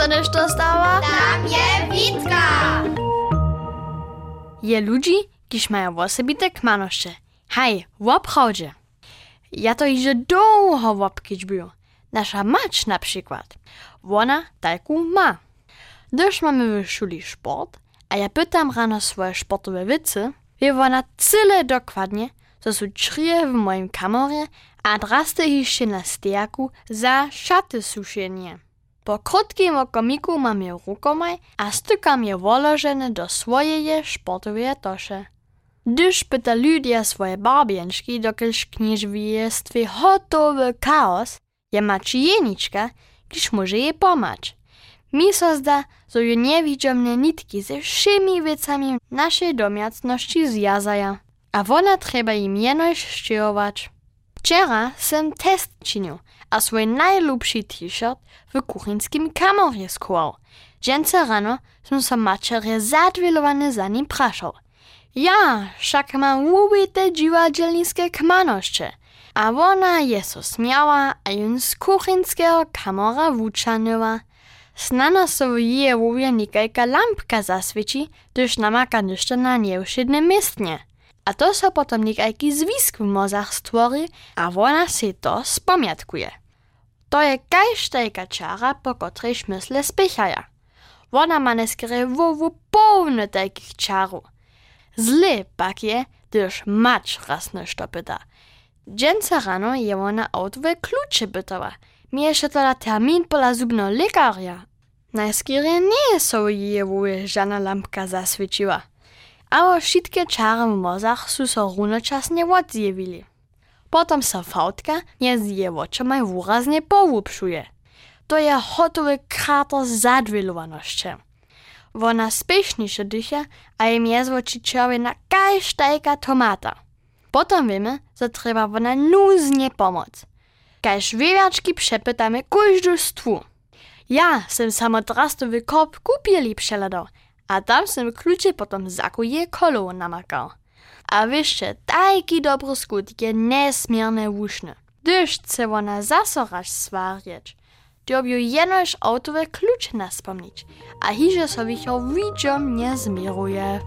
dostaneš to stała? Tam je Witka! Je ludzi, kiż mają osobite kmanoszcze. Hej, w obchodzie. Ja to idzie długo w obkiczbiu. Nasza mać na przykład. Ona taką ma. Gdyż mamy w szuli sport, a ja pytam rano swoje sportowe wicy, wie ona tyle dokładnie, co są trije w moim kamorze, a draste jeszcze na stejaku za szaty suszenie. Po krótkim okomiku mam je rukomaj, a stykam je wolożene do swojej sportowej tosze. Gdyż pyta ludzie swoje knież w jestwie hotowy chaos, je macie jeniczka, gdyż może jej pomać. Mi so zda, że ju niewidziomne nitki ze wszymi wiecami naszej domiacności zjazaja, a ona trzeba im jenoś szczyrować. Wczera sem test czynił, a swój najlubszy t-shirt w kuchyńskim kamorze skłał. Dżęce rano som so maczerie zadwilowane za nim praszał. Ja, wszak mam ubite dziwadzielniskie kmanoszcze, a ona je so śmiała, a jun z kuchyńskiego kamora wuczanyła. Snano so je wuje nikajka lampka zaswieci, gdyż namaka niszcze na nieuszydne miestnie. A to so potom nikajki zwisk w mozach stworzy, a ona si to spamiatkuje. To je kajsztajka czara, po której myśle spychaja. Ona ma neskry wowu pełne takich czarów. Zle pak je, gdyż mać raz nešto pyta. Dżęce rano je ona klucze pytała. Miejsze to na termin pola zubno lekarja. Najskierie nie so je wuje żadna lampka zaswieciła. Ale wszystkie czary w mozach su so runoczasnie odzjewili. Potom so fautka nie z je oczomaj wyraznie powupszuje. To je hotowy krater zadwilowaności. Ona spieszniejsze dycha, a im jezwoči czerwie na kajsztajka tomata. Potom wiemy, że trzeba ona nuznie pomoc. Kajż wywiaczki przepytamy każdą stwu. Ja sem samo drastowy kop kupili przeladał, a tam sem klucze potom zakuje kolo namakał. A wyście, taki dobry skutki je nesmierne wuszne. Gdyż chce ona zasorać swarieć, dobił jenoż autowe klucze naspomnieć, a hiże so wicho widziom nie zmieruje.